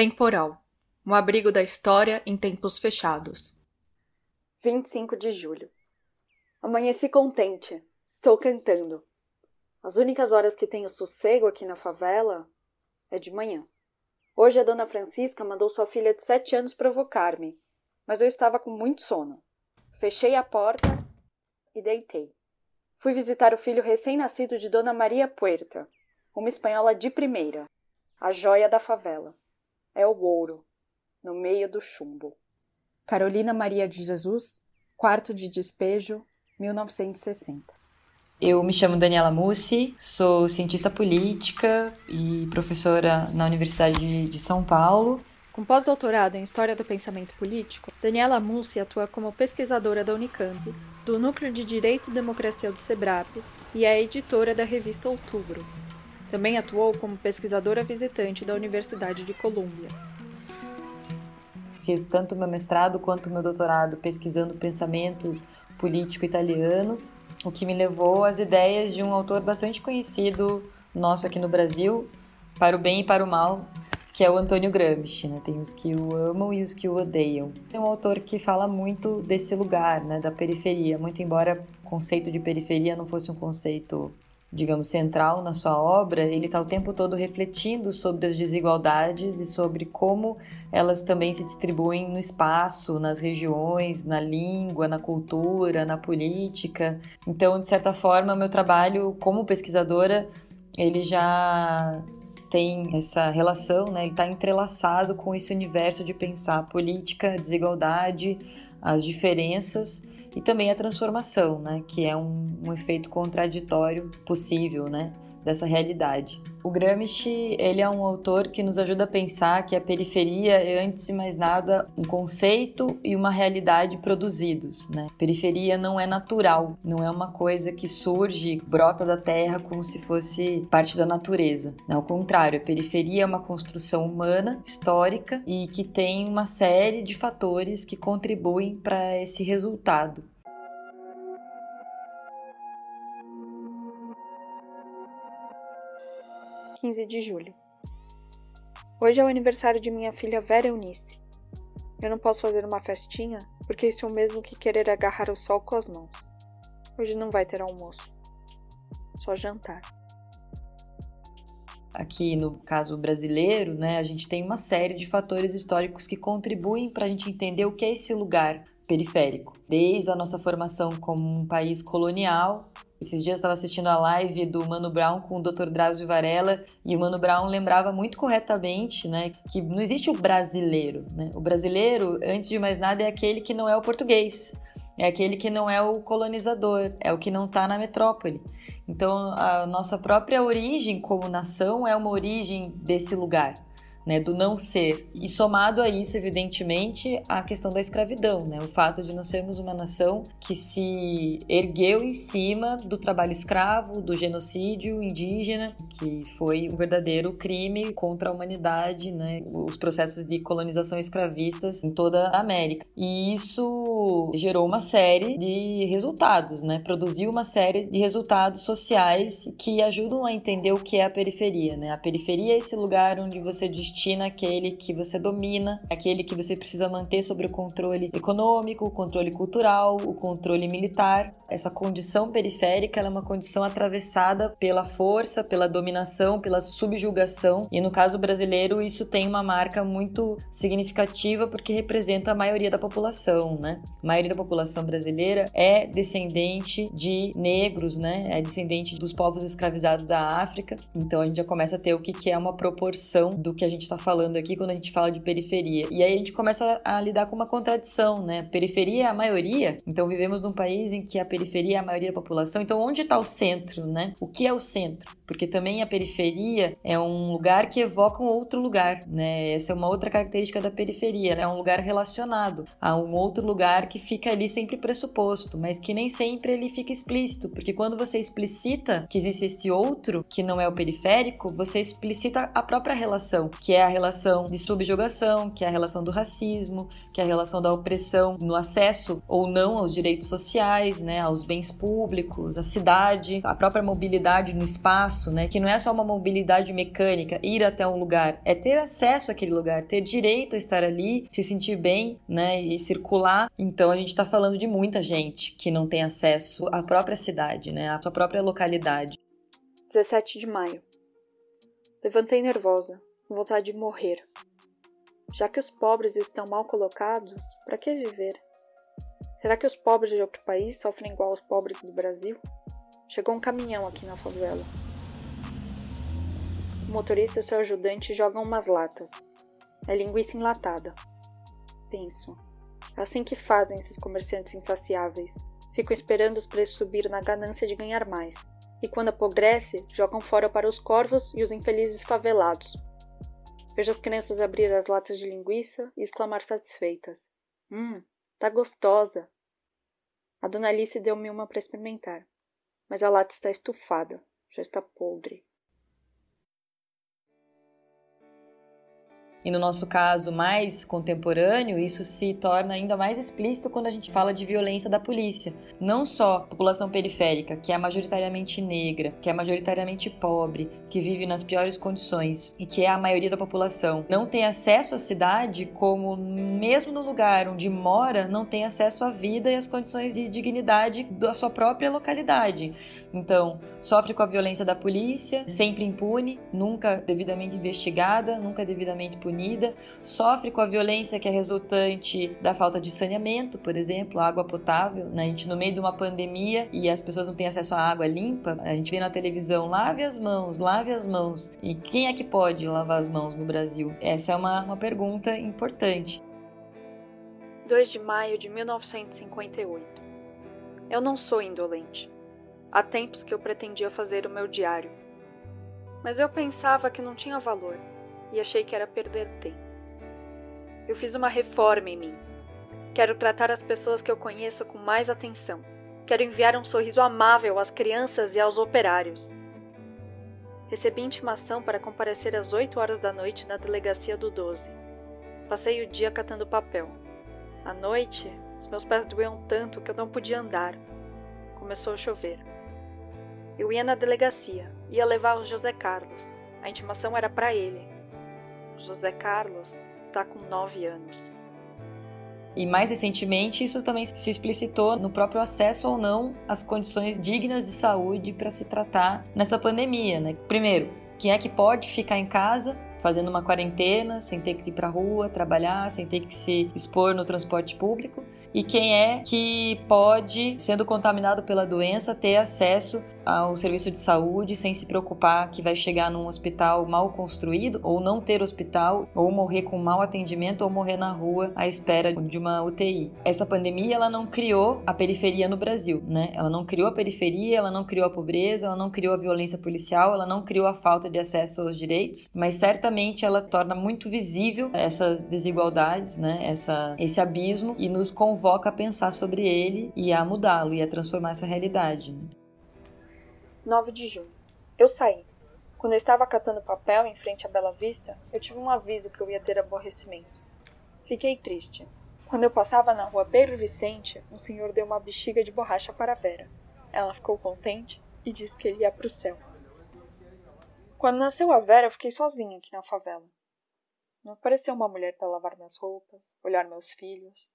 Temporal um abrigo da história em tempos fechados. 25 de julho. Amanheci contente. Estou cantando. As únicas horas que tenho sossego aqui na favela é de manhã. Hoje a dona Francisca mandou sua filha de sete anos provocar-me, mas eu estava com muito sono. Fechei a porta e deitei. Fui visitar o filho recém-nascido de Dona Maria Puerta, uma espanhola de primeira, a joia da favela. É o ouro, no meio do chumbo. Carolina Maria de Jesus, quarto de despejo, 1960. Eu me chamo Daniela Mussi, sou cientista política e professora na Universidade de São Paulo. Com pós-doutorado em História do Pensamento Político, Daniela Mussi atua como pesquisadora da Unicamp, do Núcleo de Direito e Democracia do SEBRAP e é editora da revista Outubro. Também atuou como pesquisadora visitante da Universidade de Colômbia. Fiz tanto meu mestrado quanto meu doutorado pesquisando pensamento político italiano, o que me levou às ideias de um autor bastante conhecido nosso aqui no Brasil, para o bem e para o mal, que é o Antônio Gramsci, né? Tem os que o amam e os que o odeiam. É um autor que fala muito desse lugar, né, da periferia, muito embora o conceito de periferia não fosse um conceito digamos, central na sua obra, ele está o tempo todo refletindo sobre as desigualdades e sobre como elas também se distribuem no espaço, nas regiões, na língua, na cultura, na política. Então, de certa forma, meu trabalho como pesquisadora, ele já tem essa relação, né? ele está entrelaçado com esse universo de pensar política, desigualdade, as diferenças e também a transformação, né, que é um, um efeito contraditório possível, né, dessa realidade. O Gramsci, ele é um autor que nos ajuda a pensar que a periferia é antes de mais nada um conceito e uma realidade produzidos, né? Periferia não é natural, não é uma coisa que surge, brota da terra como se fosse parte da natureza. Não, ao contrário, a periferia é uma construção humana, histórica e que tem uma série de fatores que contribuem para esse resultado. 15 de julho. Hoje é o aniversário de minha filha Vera Eunice. Eu não posso fazer uma festinha porque isso é o mesmo que querer agarrar o sol com as mãos. Hoje não vai ter almoço, só jantar. Aqui no caso brasileiro, né, a gente tem uma série de fatores históricos que contribuem para a gente entender o que é esse lugar periférico. Desde a nossa formação como um país colonial, esses dias estava assistindo a live do Mano Brown com o Dr. Drauzio Varela e o Mano Brown lembrava muito corretamente, né, que não existe o brasileiro, né? O brasileiro, antes de mais nada, é aquele que não é o português. É aquele que não é o colonizador, é o que não está na metrópole. Então, a nossa própria origem como nação é uma origem desse lugar né, do não ser. E somado a isso, evidentemente, a questão da escravidão, né, o fato de nós sermos uma nação que se ergueu em cima do trabalho escravo, do genocídio indígena, que foi um verdadeiro crime contra a humanidade, né, os processos de colonização escravistas em toda a América. E isso gerou uma série de resultados, né, produziu uma série de resultados sociais que ajudam a entender o que é a periferia, né? A periferia é esse lugar onde você destina aquele que você domina, aquele que você precisa manter sobre o controle econômico, o controle cultural, o controle militar. Essa condição periférica é uma condição atravessada pela força, pela dominação, pela subjugação. E no caso brasileiro, isso tem uma marca muito significativa porque representa a maioria da população, né? A maioria da população brasileira é descendente de negros, né? É descendente dos povos escravizados da África. Então a gente já começa a ter o que é uma proporção do que a gente gente está falando aqui quando a gente fala de periferia. E aí a gente começa a lidar com uma contradição, né? Periferia é a maioria, então vivemos num país em que a periferia é a maioria da população. Então onde está o centro, né? O que é o centro? Porque também a periferia é um lugar que evoca um outro lugar, né? Essa é uma outra característica da periferia, né? É um lugar relacionado a um outro lugar que fica ali sempre pressuposto, mas que nem sempre ele fica explícito, porque quando você explicita que existe esse outro que não é o periférico, você explicita a própria relação, que que é a relação de subjugação, que é a relação do racismo, que é a relação da opressão no acesso ou não aos direitos sociais, né, aos bens públicos, à cidade, a própria mobilidade no espaço, né, que não é só uma mobilidade mecânica, ir até um lugar, é ter acesso àquele lugar, ter direito a estar ali, se sentir bem, né, e circular. Então a gente está falando de muita gente que não tem acesso à própria cidade, né, à sua própria localidade. 17 de maio. Levantei nervosa, com vontade de morrer. Já que os pobres estão mal colocados, para que viver? Será que os pobres de outro país sofrem igual aos pobres do Brasil? Chegou um caminhão aqui na favela. O motorista e seu ajudante jogam umas latas. É linguiça enlatada. Penso. Assim que fazem esses comerciantes insaciáveis. Ficam esperando os preços subir na ganância de ganhar mais. E quando apodrece, jogam fora para os corvos e os infelizes favelados. Vejo as crianças abrir as latas de linguiça e exclamar satisfeitas: Hum, tá gostosa! A dona Alice deu-me uma para experimentar, mas a lata está estufada, já está podre. E no nosso caso mais contemporâneo, isso se torna ainda mais explícito quando a gente fala de violência da polícia. Não só a população periférica, que é majoritariamente negra, que é majoritariamente pobre, que vive nas piores condições e que é a maioria da população, não tem acesso à cidade, como mesmo no lugar onde mora, não tem acesso à vida e às condições de dignidade da sua própria localidade. Então, sofre com a violência da polícia, sempre impune, nunca devidamente investigada, nunca devidamente punida punida, sofre com a violência que é resultante da falta de saneamento, por exemplo, água potável. Né? A gente, no meio de uma pandemia e as pessoas não têm acesso à água limpa, a gente vê na televisão: lave as mãos, lave as mãos. E quem é que pode lavar as mãos no Brasil? Essa é uma, uma pergunta importante. 2 de maio de 1958. Eu não sou indolente. Há tempos que eu pretendia fazer o meu diário. Mas eu pensava que não tinha valor e achei que era perder tempo. Eu fiz uma reforma em mim. Quero tratar as pessoas que eu conheço com mais atenção. Quero enviar um sorriso amável às crianças e aos operários. Recebi intimação para comparecer às 8 horas da noite na delegacia do 12. Passei o dia catando papel. À noite, os meus pés doíam tanto que eu não podia andar. Começou a chover. Eu ia na delegacia, ia levar o José Carlos. A intimação era para ele. José Carlos está com 9 anos. E mais recentemente, isso também se explicitou no próprio acesso ou não às condições dignas de saúde para se tratar nessa pandemia. Né? Primeiro, quem é que pode ficar em casa fazendo uma quarentena, sem ter que ir para a rua trabalhar, sem ter que se expor no transporte público? E quem é que pode, sendo contaminado pela doença, ter acesso ao serviço de saúde sem se preocupar que vai chegar num hospital mal construído ou não ter hospital ou morrer com mau atendimento ou morrer na rua à espera de uma UTI. Essa pandemia ela não criou a periferia no Brasil, né? Ela não criou a periferia, ela não criou a pobreza, ela não criou a violência policial, ela não criou a falta de acesso aos direitos, mas certamente ela torna muito visível essas desigualdades, né? Essa esse abismo e nos convoca a pensar sobre ele e a mudá-lo e a transformar essa realidade. Né? 9 de junho. Eu saí. Quando eu estava catando papel em frente à Bela Vista, eu tive um aviso que eu ia ter aborrecimento. Fiquei triste. Quando eu passava na rua Pedro Vicente, um senhor deu uma bexiga de borracha para Vera. Ela ficou contente e disse que ele ia para o céu. Quando nasceu a Vera, eu fiquei sozinha aqui na favela. Não apareceu uma mulher para lavar minhas roupas, olhar meus filhos.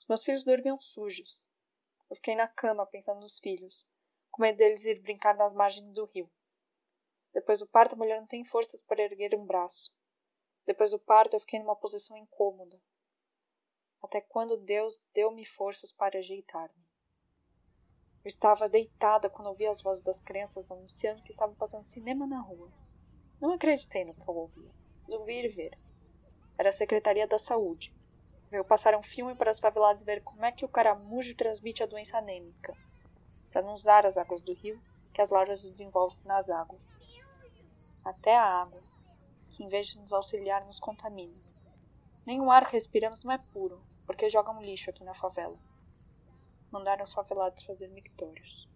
Os meus filhos dormiam sujos. Eu fiquei na cama pensando nos filhos, com medo deles ir brincar nas margens do rio. Depois do parto, a mulher não tem forças para erguer um braço. Depois do parto, eu fiquei numa posição incômoda. Até quando Deus deu-me forças para ajeitar-me. Eu estava deitada quando ouvi as vozes das crianças anunciando que estavam fazendo cinema na rua. Não acreditei no que eu ouvia. Resolvi ir ver. Era a Secretaria da Saúde. Veio passar um filme para os favelados ver como é que o caramujo transmite a doença anêmica para não usar as águas do rio, que as larvas desenvolvem-se nas águas. Até a água, que em vez de nos auxiliar, nos contamina. Nem o ar que respiramos não é puro, porque jogam lixo aqui na favela. Mandaram os favelados fazer mictórios.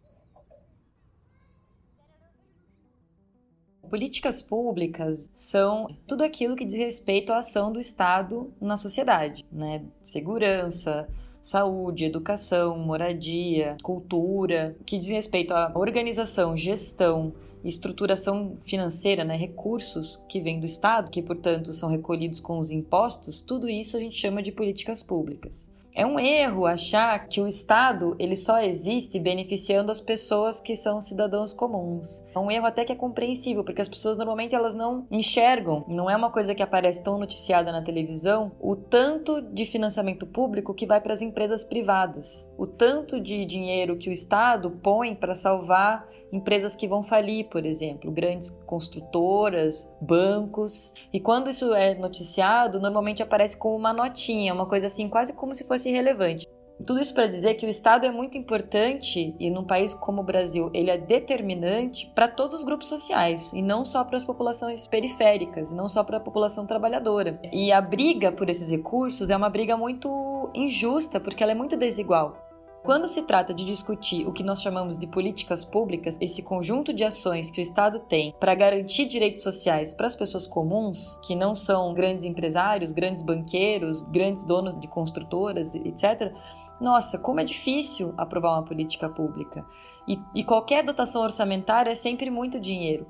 Políticas públicas são tudo aquilo que diz respeito à ação do Estado na sociedade, né? Segurança, saúde, educação, moradia, cultura, que diz respeito à organização, gestão, estruturação financeira, né, recursos que vêm do Estado, que portanto são recolhidos com os impostos, tudo isso a gente chama de políticas públicas. É um erro achar que o Estado ele só existe beneficiando as pessoas que são cidadãos comuns. É um erro até que é compreensível, porque as pessoas normalmente elas não enxergam, não é uma coisa que aparece tão noticiada na televisão, o tanto de financiamento público que vai para as empresas privadas, o tanto de dinheiro que o Estado põe para salvar empresas que vão falir, por exemplo, grandes construtoras, bancos. E quando isso é noticiado, normalmente aparece como uma notinha, uma coisa assim, quase como se fosse irrelevante. Tudo isso para dizer que o Estado é muito importante e num país como o Brasil ele é determinante para todos os grupos sociais e não só para as populações periféricas, não só para a população trabalhadora. E a briga por esses recursos é uma briga muito injusta porque ela é muito desigual. Quando se trata de discutir o que nós chamamos de políticas públicas, esse conjunto de ações que o Estado tem para garantir direitos sociais para as pessoas comuns, que não são grandes empresários, grandes banqueiros, grandes donos de construtoras, etc., nossa, como é difícil aprovar uma política pública. E, e qualquer dotação orçamentária é sempre muito dinheiro.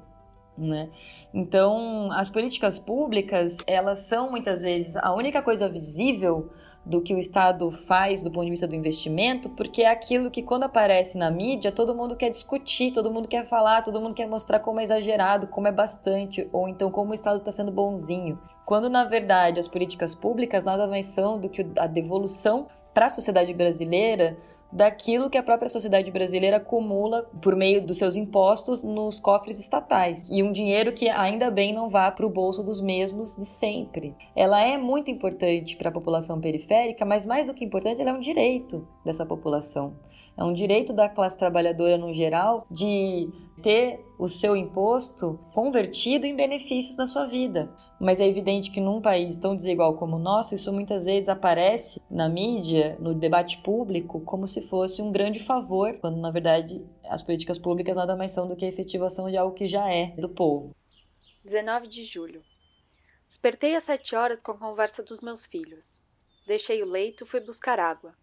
Né? Então, as políticas públicas, elas são muitas vezes a única coisa visível do que o Estado faz do ponto de vista do investimento, porque é aquilo que quando aparece na mídia, todo mundo quer discutir, todo mundo quer falar, todo mundo quer mostrar como é exagerado, como é bastante, ou então como o Estado está sendo bonzinho. Quando na verdade as políticas públicas nada mais são do que a devolução para a sociedade brasileira daquilo que a própria sociedade brasileira acumula por meio dos seus impostos nos cofres estatais. E um dinheiro que ainda bem não vá para o bolso dos mesmos de sempre. Ela é muito importante para a população periférica, mas mais do que importante, ela é um direito dessa população. É um direito da classe trabalhadora no geral de ter o seu imposto convertido em benefícios na sua vida. Mas é evidente que num país tão desigual como o nosso, isso muitas vezes aparece na mídia, no debate público, como se fosse um grande favor, quando na verdade as políticas públicas nada mais são do que a efetivação de algo que já é do povo. 19 de julho. Despertei às sete horas com a conversa dos meus filhos. Deixei o leito fui buscar água.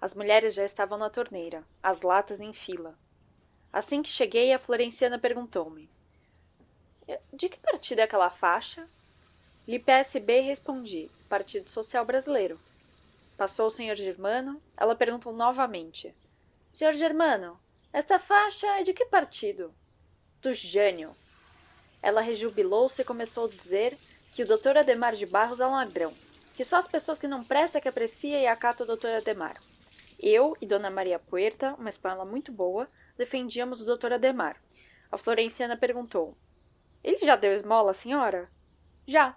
As mulheres já estavam na torneira, as latas em fila. Assim que cheguei, a Florenciana perguntou-me: De que partido é aquela faixa? Li PSB e respondi: Partido Social Brasileiro. Passou o senhor Germano, ela perguntou novamente: Senhor Germano, esta faixa é de que partido? Do Jânio. Ela rejubilou-se e começou a dizer que o doutor Ademar de Barros é um ladrão, que só as pessoas que não prestam que aprecia e acata o doutor Ademar. Eu e Dona Maria Puerta, uma espanhola muito boa, defendíamos o Dr. Ademar. A Florenciana perguntou: Ele já deu esmola, senhora? Já.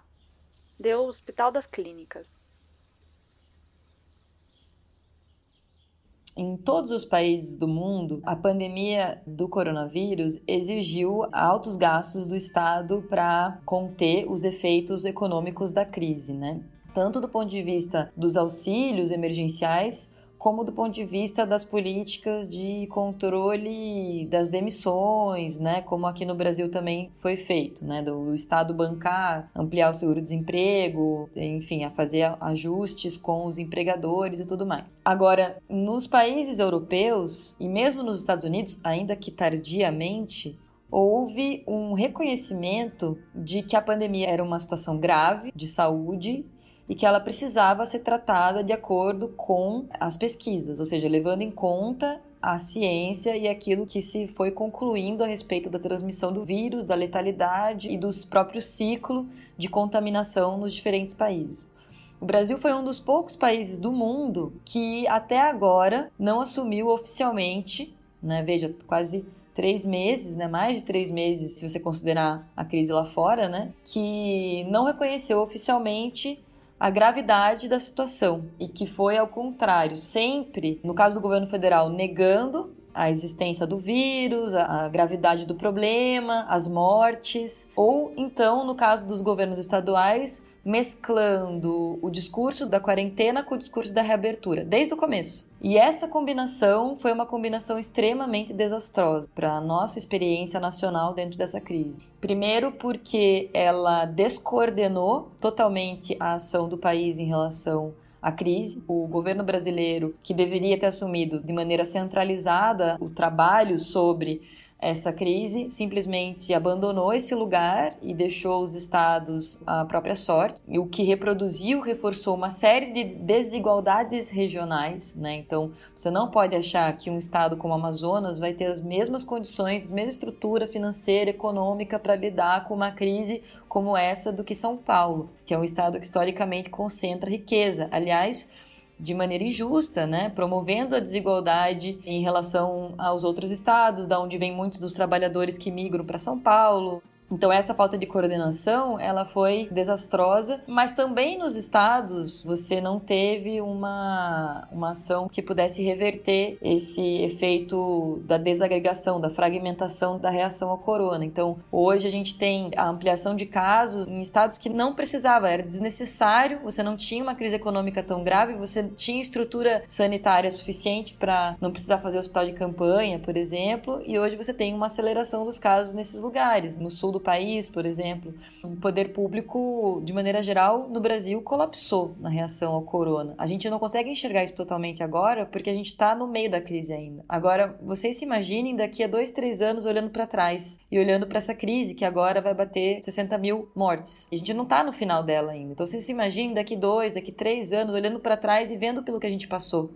Deu o Hospital das Clínicas. Em todos os países do mundo, a pandemia do coronavírus exigiu altos gastos do Estado para conter os efeitos econômicos da crise, né? Tanto do ponto de vista dos auxílios emergenciais, como do ponto de vista das políticas de controle das demissões, né, como aqui no Brasil também foi feito, né, do Estado bancar, ampliar o seguro-desemprego, enfim, a fazer ajustes com os empregadores e tudo mais. Agora, nos países europeus e mesmo nos Estados Unidos, ainda que tardiamente, houve um reconhecimento de que a pandemia era uma situação grave de saúde e que ela precisava ser tratada de acordo com as pesquisas, ou seja, levando em conta a ciência e aquilo que se foi concluindo a respeito da transmissão do vírus, da letalidade e dos próprios ciclo de contaminação nos diferentes países. O Brasil foi um dos poucos países do mundo que até agora não assumiu oficialmente, né, veja, quase três meses, né, mais de três meses, se você considerar a crise lá fora, né, que não reconheceu oficialmente a gravidade da situação e que foi ao contrário, sempre, no caso do governo federal, negando a existência do vírus, a gravidade do problema, as mortes, ou então, no caso dos governos estaduais, mesclando o discurso da quarentena com o discurso da reabertura, desde o começo. E essa combinação foi uma combinação extremamente desastrosa para a nossa experiência nacional dentro dessa crise. Primeiro, porque ela descoordenou totalmente a ação do país em relação à crise. O governo brasileiro, que deveria ter assumido de maneira centralizada o trabalho sobre essa crise, simplesmente abandonou esse lugar e deixou os estados à própria sorte, o que reproduziu, reforçou uma série de desigualdades regionais, né? Então, você não pode achar que um estado como o Amazonas vai ter as mesmas condições, a mesma estrutura financeira, econômica para lidar com uma crise como essa do que São Paulo, que é um estado que historicamente concentra riqueza. Aliás, de maneira injusta, né, promovendo a desigualdade em relação aos outros estados, da onde vêm muitos dos trabalhadores que migram para São Paulo. Então essa falta de coordenação, ela foi desastrosa, mas também nos estados você não teve uma, uma ação que pudesse reverter esse efeito da desagregação, da fragmentação da reação ao corona. Então hoje a gente tem a ampliação de casos em estados que não precisava, era desnecessário, você não tinha uma crise econômica tão grave, você tinha estrutura sanitária suficiente para não precisar fazer hospital de campanha, por exemplo, e hoje você tem uma aceleração dos casos nesses lugares. No sul do país, por exemplo, o poder público, de maneira geral, no Brasil, colapsou na reação ao corona. A gente não consegue enxergar isso totalmente agora porque a gente está no meio da crise ainda. Agora, vocês se imaginem daqui a dois, três anos olhando para trás e olhando para essa crise que agora vai bater 60 mil mortes. E a gente não está no final dela ainda. Então, vocês se imaginem daqui dois, daqui três anos olhando para trás e vendo pelo que a gente passou.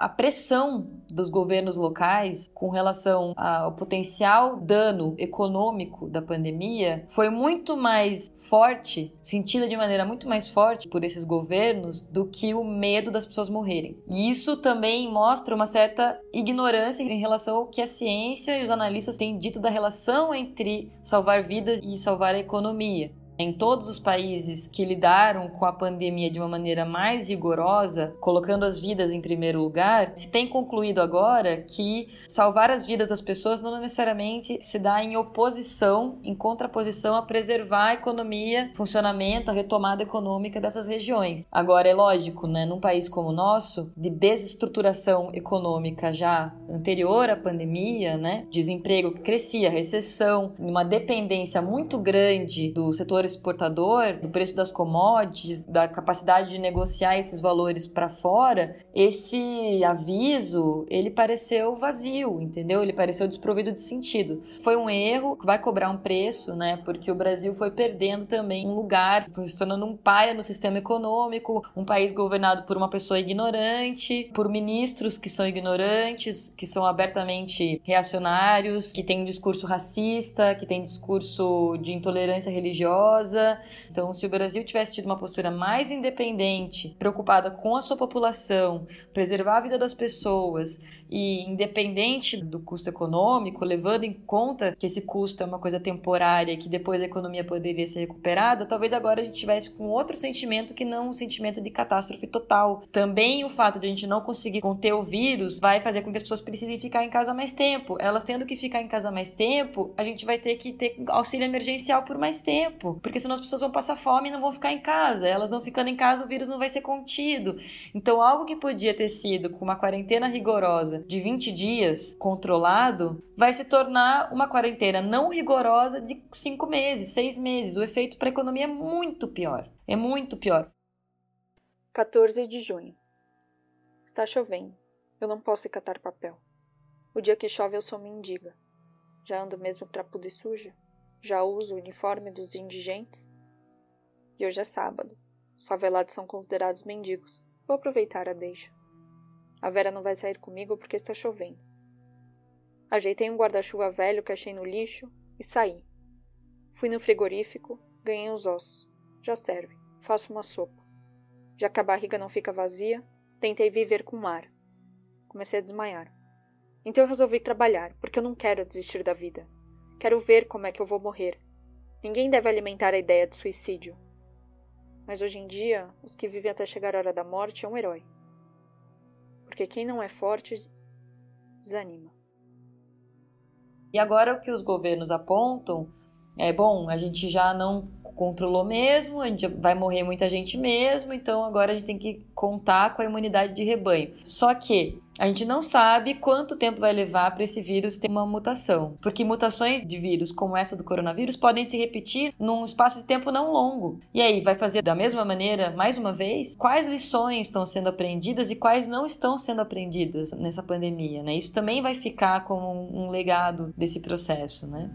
A pressão dos governos locais com relação ao potencial dano econômico da pandemia foi muito mais forte, sentida de maneira muito mais forte por esses governos do que o medo das pessoas morrerem. E isso também mostra uma certa ignorância em relação ao que a ciência e os analistas têm dito da relação entre salvar vidas e salvar a economia em todos os países que lidaram com a pandemia de uma maneira mais rigorosa, colocando as vidas em primeiro lugar, se tem concluído agora que salvar as vidas das pessoas não necessariamente se dá em oposição, em contraposição a preservar a economia, funcionamento, a retomada econômica dessas regiões. Agora é lógico, né, num país como o nosso, de desestruturação econômica já anterior à pandemia, né, desemprego que crescia, recessão, uma dependência muito grande do setor exportador, do preço das commodities, da capacidade de negociar esses valores para fora, esse aviso, ele pareceu vazio, entendeu? Ele pareceu desprovido de sentido. Foi um erro, vai cobrar um preço, né? Porque o Brasil foi perdendo também um lugar, foi se tornando um paia no sistema econômico, um país governado por uma pessoa ignorante, por ministros que são ignorantes, que são abertamente reacionários, que têm um discurso racista, que têm discurso de intolerância religiosa então, se o Brasil tivesse tido uma postura mais independente, preocupada com a sua população, preservar a vida das pessoas e independente do custo econômico, levando em conta que esse custo é uma coisa temporária que depois a economia poderia ser recuperada, talvez agora a gente tivesse com outro sentimento que não um sentimento de catástrofe total. Também o fato de a gente não conseguir conter o vírus vai fazer com que as pessoas precisem ficar em casa mais tempo. Elas tendo que ficar em casa mais tempo, a gente vai ter que ter auxílio emergencial por mais tempo, porque senão as pessoas vão passar fome e não vão ficar em casa. Elas não ficando em casa, o vírus não vai ser contido. Então, algo que podia ter sido com uma quarentena rigorosa de 20 dias controlado vai se tornar uma quarentena não rigorosa de 5 meses, 6 meses. O efeito para a economia é muito pior. É muito pior. 14 de junho. Está chovendo. Eu não posso catar papel. O dia que chove eu sou mendiga. Já ando mesmo trapuda e suja? Já uso o uniforme dos indigentes? E hoje é sábado. Os favelados são considerados mendigos. Vou aproveitar a deixa. A Vera não vai sair comigo porque está chovendo. Ajeitei um guarda-chuva velho que achei no lixo e saí. Fui no frigorífico, ganhei os ossos. Já serve. Faço uma sopa. Já que a barriga não fica vazia, tentei viver com ar. Comecei a desmaiar. Então eu resolvi trabalhar, porque eu não quero desistir da vida. Quero ver como é que eu vou morrer. Ninguém deve alimentar a ideia de suicídio. Mas hoje em dia, os que vivem até chegar a hora da morte é um herói. porque quem não é forte desanima. E agora o que os governos apontam é bom, a gente já não controlou mesmo, a gente vai morrer muita gente mesmo, então agora a gente tem que contar com a imunidade de rebanho. Só que a gente não sabe quanto tempo vai levar para esse vírus ter uma mutação, porque mutações de vírus como essa do coronavírus podem se repetir num espaço de tempo não longo. E aí, vai fazer da mesma maneira mais uma vez? Quais lições estão sendo aprendidas e quais não estão sendo aprendidas nessa pandemia, né? Isso também vai ficar como um legado desse processo, né?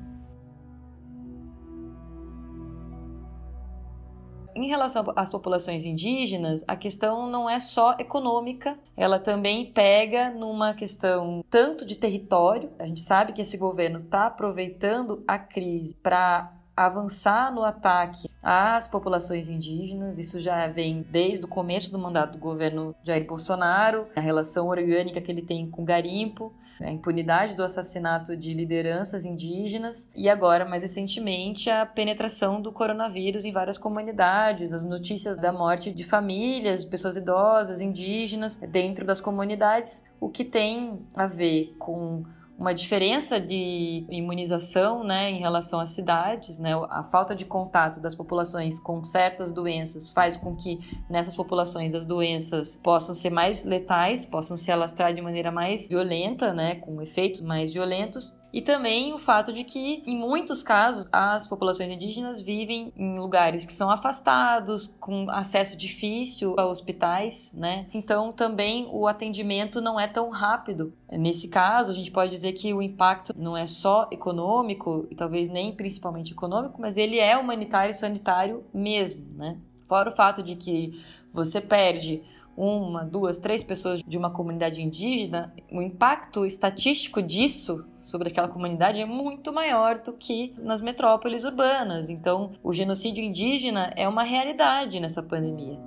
Em relação às populações indígenas, a questão não é só econômica, ela também pega numa questão tanto de território. A gente sabe que esse governo está aproveitando a crise para avançar no ataque às populações indígenas. Isso já vem desde o começo do mandato do governo Jair Bolsonaro, a relação orgânica que ele tem com o garimpo a impunidade do assassinato de lideranças indígenas e agora, mais recentemente, a penetração do coronavírus em várias comunidades, as notícias da morte de famílias, de pessoas idosas, indígenas dentro das comunidades, o que tem a ver com uma diferença de imunização né, em relação às cidades, né, a falta de contato das populações com certas doenças faz com que nessas populações as doenças possam ser mais letais, possam se alastrar de maneira mais violenta, né, com efeitos mais violentos, e também o fato de que, em muitos casos, as populações indígenas vivem em lugares que são afastados, com acesso difícil a hospitais, né? Então, também o atendimento não é tão rápido. Nesse caso, a gente pode dizer que o impacto não é só econômico, e talvez nem principalmente econômico, mas ele é humanitário e sanitário mesmo, né? Fora o fato de que você perde uma, duas, três pessoas de uma comunidade indígena, o impacto estatístico disso sobre aquela comunidade é muito maior do que nas metrópoles urbanas. Então, o genocídio indígena é uma realidade nessa pandemia.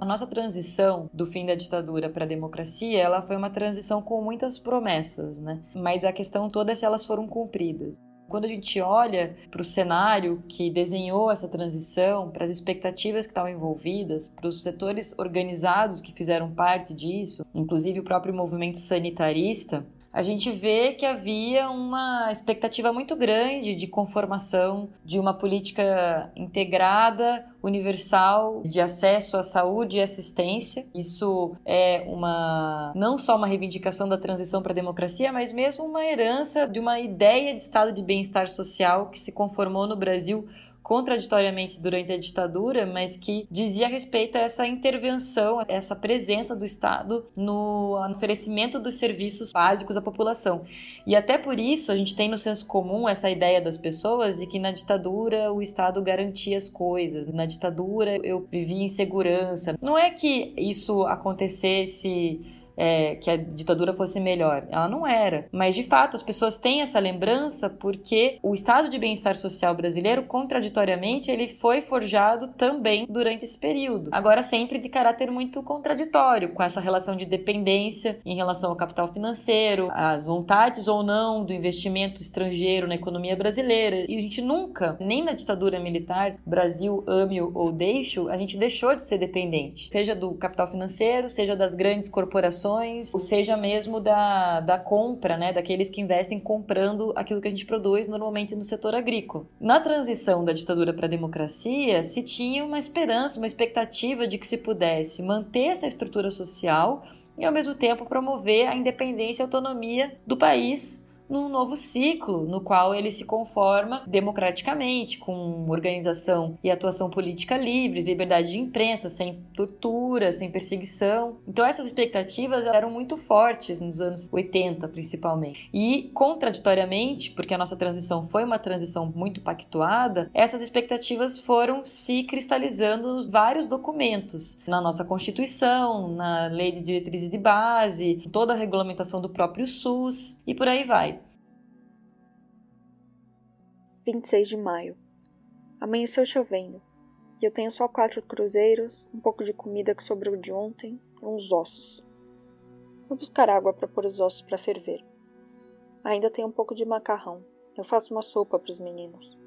A nossa transição do fim da ditadura para a democracia, ela foi uma transição com muitas promessas, né? Mas a questão toda é se elas foram cumpridas. Quando a gente olha para o cenário que desenhou essa transição, para as expectativas que estavam envolvidas, para os setores organizados que fizeram parte disso, inclusive o próprio movimento sanitarista, a gente vê que havia uma expectativa muito grande de conformação de uma política integrada, universal, de acesso à saúde e assistência. Isso é uma não só uma reivindicação da transição para a democracia, mas mesmo uma herança de uma ideia de estado de bem-estar social que se conformou no Brasil contraditoriamente durante a ditadura, mas que dizia respeito a essa intervenção, essa presença do Estado no oferecimento dos serviços básicos à população. E até por isso a gente tem no senso comum essa ideia das pessoas de que na ditadura o Estado garantia as coisas, na ditadura eu vivia em segurança. Não é que isso acontecesse é, que a ditadura fosse melhor. Ela não era. Mas, de fato, as pessoas têm essa lembrança porque o estado de bem-estar social brasileiro, contraditoriamente, ele foi forjado também durante esse período. Agora, sempre de caráter muito contraditório, com essa relação de dependência em relação ao capital financeiro, as vontades ou não do investimento estrangeiro na economia brasileira. E a gente nunca, nem na ditadura militar, Brasil ame ou deixe, a gente deixou de ser dependente, seja do capital financeiro, seja das grandes corporações ou seja mesmo da, da compra, né, daqueles que investem comprando aquilo que a gente produz normalmente no setor agrícola. Na transição da ditadura para a democracia, se tinha uma esperança, uma expectativa de que se pudesse manter essa estrutura social e ao mesmo tempo promover a independência e autonomia do país num novo ciclo no qual ele se conforma democraticamente, com organização e atuação política livre, liberdade de imprensa, sem tortura, sem perseguição. Então essas expectativas eram muito fortes nos anos 80, principalmente. E contraditoriamente, porque a nossa transição foi uma transição muito pactuada, essas expectativas foram se cristalizando nos vários documentos, na nossa Constituição, na Lei de Diretrizes de Base, toda a regulamentação do próprio SUS e por aí vai. 26 de maio. Amanheceu chovendo, e eu tenho só quatro cruzeiros, um pouco de comida que sobrou de ontem e uns ossos. Vou buscar água para pôr os ossos para ferver. Ainda tem um pouco de macarrão. Eu faço uma sopa para os meninos.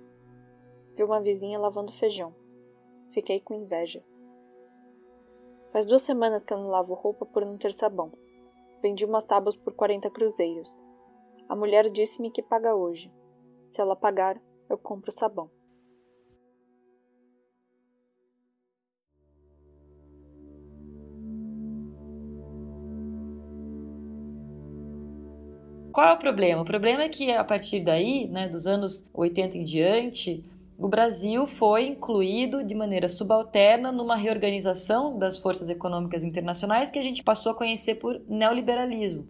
Vi uma vizinha lavando feijão. Fiquei com inveja. Faz duas semanas que eu não lavo roupa por não ter sabão. Vendi umas tábuas por 40 cruzeiros. A mulher disse-me que paga hoje. Se ela pagar, eu compro sabão. Qual é o problema? O problema é que a partir daí, né, dos anos 80 em diante, o Brasil foi incluído de maneira subalterna numa reorganização das forças econômicas internacionais que a gente passou a conhecer por neoliberalismo.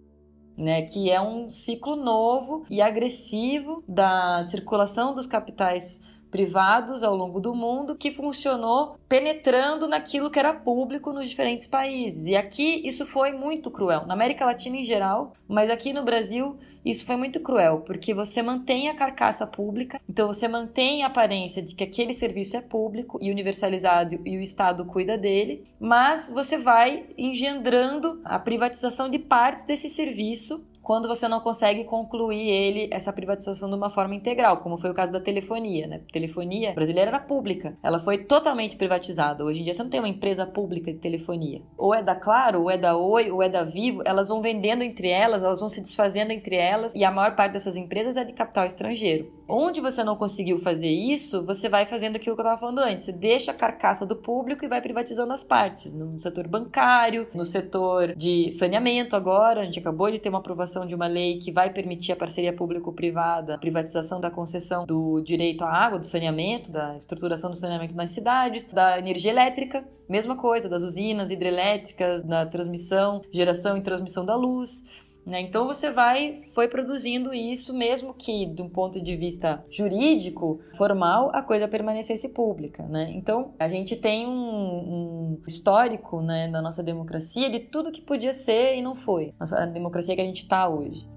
Né, que é um ciclo novo e agressivo da circulação dos capitais privados ao longo do mundo que funcionou penetrando naquilo que era público nos diferentes países. E aqui isso foi muito cruel, na América Latina em geral, mas aqui no Brasil isso foi muito cruel, porque você mantém a carcaça pública, então você mantém a aparência de que aquele serviço é público e universalizado e o Estado cuida dele, mas você vai engendrando a privatização de partes desse serviço quando você não consegue concluir ele, essa privatização de uma forma integral, como foi o caso da telefonia. Né? A telefonia brasileira era pública, ela foi totalmente privatizada. Hoje em dia você não tem uma empresa pública de telefonia. Ou é da Claro, ou é da Oi, ou é da Vivo, elas vão vendendo entre elas, elas vão se desfazendo entre elas, e a maior parte dessas empresas é de capital estrangeiro. Onde você não conseguiu fazer isso, você vai fazendo aquilo que eu estava falando antes. Você deixa a carcaça do público e vai privatizando as partes. No setor bancário, no setor de saneamento agora, a gente acabou de ter uma aprovação de uma lei que vai permitir a parceria público-privada, a privatização da concessão do direito à água, do saneamento, da estruturação do saneamento nas cidades, da energia elétrica, mesma coisa, das usinas hidrelétricas, da transmissão, geração e transmissão da luz. Né? Então você vai foi produzindo isso, mesmo que de um ponto de vista jurídico, formal, a coisa permanecesse pública. Né? Então a gente tem um, um histórico né, da nossa democracia de tudo que podia ser e não foi. A democracia que a gente está hoje.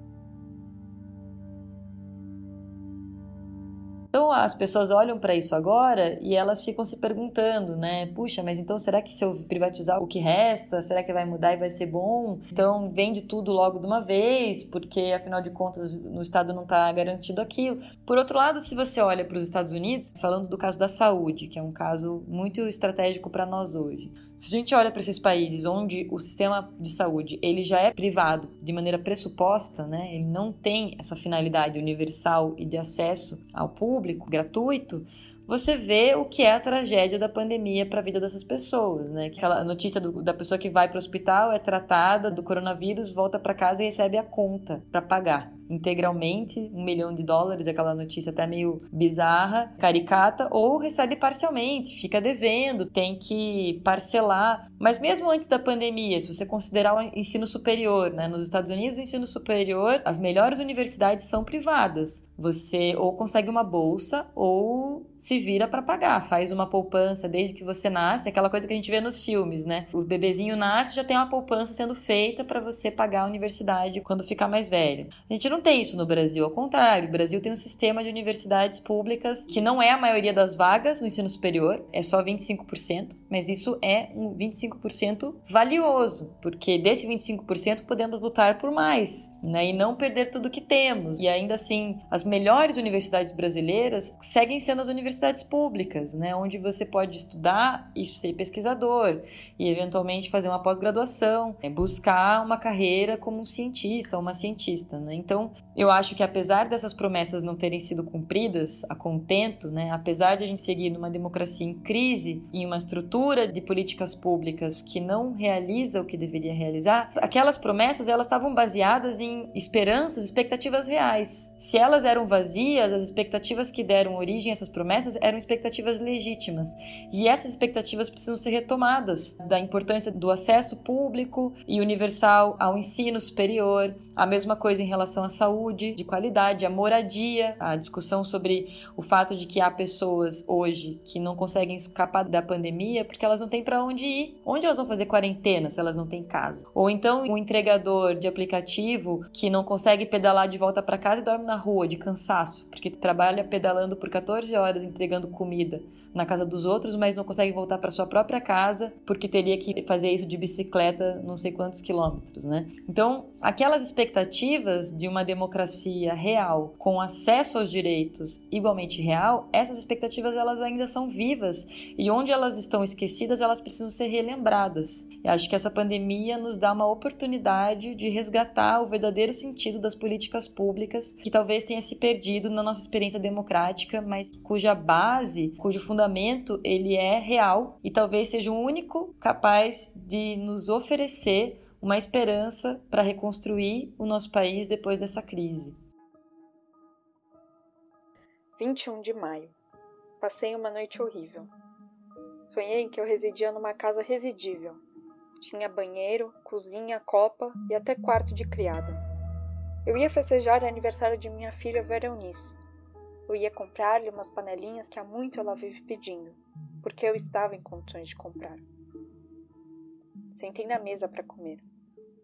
Então as pessoas olham para isso agora e elas ficam se perguntando, né? Puxa, mas então será que se eu privatizar o que resta, será que vai mudar e vai ser bom? Então vende tudo logo de uma vez, porque afinal de contas no estado não está garantido aquilo. Por outro lado, se você olha para os Estados Unidos, falando do caso da saúde, que é um caso muito estratégico para nós hoje. Se a gente olha para esses países onde o sistema de saúde ele já é privado de maneira pressuposta, né? Ele não tem essa finalidade universal e de acesso ao público gratuito você vê o que é a tragédia da pandemia para a vida dessas pessoas, né? Aquela notícia do, da pessoa que vai para o hospital, é tratada do coronavírus, volta para casa e recebe a conta para pagar integralmente, um milhão de dólares, aquela notícia até meio bizarra, caricata, ou recebe parcialmente, fica devendo, tem que parcelar. Mas mesmo antes da pandemia, se você considerar o ensino superior, né? Nos Estados Unidos, o ensino superior, as melhores universidades são privadas. Você ou consegue uma bolsa ou se vira para pagar, faz uma poupança desde que você nasce, aquela coisa que a gente vê nos filmes, né? O bebezinho nasce já tem uma poupança sendo feita para você pagar a universidade quando ficar mais velho. A gente não tem isso no Brasil, ao contrário, o Brasil tem um sistema de universidades públicas que não é a maioria das vagas no ensino superior, é só 25%, mas isso é um 25% valioso, porque desse 25% podemos lutar por mais, né? E não perder tudo que temos. E ainda assim, as melhores universidades brasileiras seguem sendo as universidades públicas, né? Onde você pode estudar e ser pesquisador e eventualmente fazer uma pós-graduação, né? buscar uma carreira como um cientista, uma cientista, né? Então, eu acho que apesar dessas promessas não terem sido cumpridas a contento, né? Apesar de a gente seguir numa democracia em crise, em uma estrutura de políticas públicas que não realiza o que deveria realizar, aquelas promessas elas estavam baseadas em esperanças, expectativas reais. Se elas eram vazias, as expectativas que deram origem a essas promessas eram expectativas legítimas. E essas expectativas precisam ser retomadas da importância do acesso público e universal ao ensino superior, a mesma coisa em relação à saúde de qualidade, à moradia, a discussão sobre o fato de que há pessoas hoje que não conseguem escapar da pandemia porque elas não têm para onde ir. Onde elas vão fazer quarentena se elas não têm casa? Ou então um entregador de aplicativo que não consegue pedalar de volta para casa e dorme na rua de cansaço, porque trabalha pedalando por 14 horas entregando comida na casa dos outros, mas não consegue voltar para sua própria casa porque teria que fazer isso de bicicleta não sei quantos quilômetros, né? Então, aquelas expectativas de uma democracia real, com acesso aos direitos igualmente real, essas expectativas elas ainda são vivas e onde elas estão esquecidas, elas precisam ser relembradas. E acho que essa pandemia nos dá uma oportunidade de resgatar o verdadeiro sentido das políticas públicas, que talvez tenha se perdido na nossa experiência democrática, mas cuja base, cujo fundamento, ele é real e talvez seja o único capaz de nos oferecer uma esperança para reconstruir o nosso país depois dessa crise. 21 de maio. Passei uma noite horrível. Sonhei que eu residia numa casa residível. Tinha banheiro, cozinha, copa e até quarto de criada. Eu ia festejar o aniversário de minha filha Veronice. Eu ia comprar-lhe umas panelinhas que há muito ela vive pedindo, porque eu estava em condições de comprar. Sentei na mesa para comer.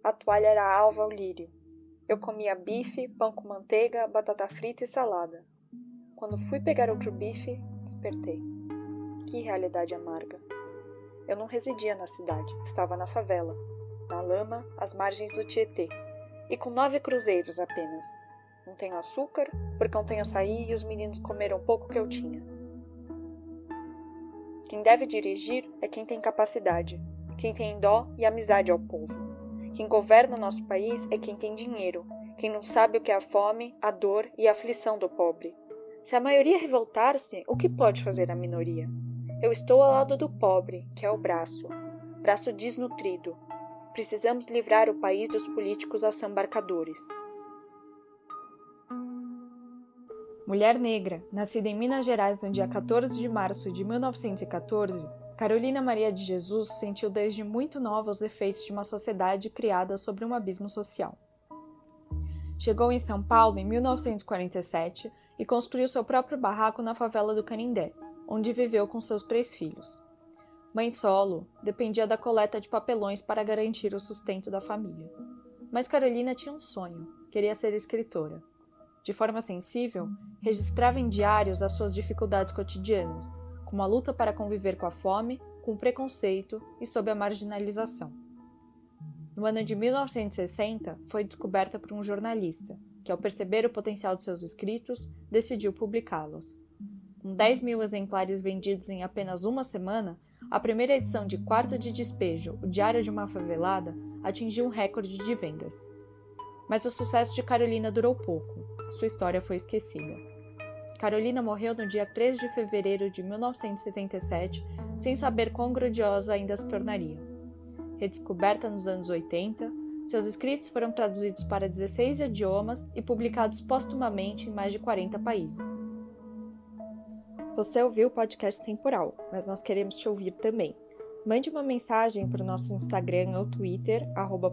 A toalha era alva ao lírio. Eu comia bife, pão com manteiga, batata frita e salada. Quando fui pegar outro bife, despertei. Que realidade amarga. Eu não residia na cidade, estava na favela, na lama, às margens do Tietê, e com nove cruzeiros apenas. Não tenho açúcar, porque não tenho açaí e os meninos comeram o pouco que eu tinha. Quem deve dirigir é quem tem capacidade, quem tem dó e amizade ao povo. Quem governa nosso país é quem tem dinheiro, quem não sabe o que é a fome, a dor e a aflição do pobre. Se a maioria revoltar-se, o que pode fazer a minoria? Eu estou ao lado do pobre, que é o braço, braço desnutrido. Precisamos livrar o país dos políticos assambarcadores. Mulher negra, nascida em Minas Gerais no dia 14 de março de 1914, Carolina Maria de Jesus sentiu desde muito nova os efeitos de uma sociedade criada sobre um abismo social. Chegou em São Paulo em 1947 e construiu seu próprio barraco na favela do Canindé, onde viveu com seus três filhos. Mãe solo, dependia da coleta de papelões para garantir o sustento da família. Mas Carolina tinha um sonho, queria ser escritora. De forma sensível, registrava em diários as suas dificuldades cotidianas como a luta para conviver com a fome, com o preconceito e sob a marginalização. No ano de 1960, foi descoberta por um jornalista, que, ao perceber o potencial de seus escritos, decidiu publicá-los. Com 10 mil exemplares vendidos em apenas uma semana, a primeira edição de Quarto de Despejo, O Diário de uma Favelada, atingiu um recorde de vendas. Mas o sucesso de Carolina durou pouco. Sua história foi esquecida. Carolina morreu no dia 3 de fevereiro de 1977, sem saber quão grandiosa ainda se tornaria. Redescoberta nos anos 80, seus escritos foram traduzidos para 16 idiomas e publicados postumamente em mais de 40 países. Você ouviu o podcast temporal, mas nós queremos te ouvir também. Mande uma mensagem para o nosso Instagram ou Twitter,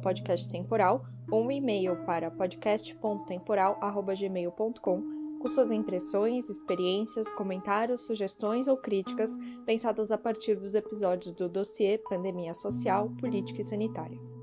podcasttemporal, ou um e-mail para podcast.temporal.gmail.com com suas impressões, experiências, comentários, sugestões ou críticas pensadas a partir dos episódios do dossiê Pandemia Social, Política e Sanitária.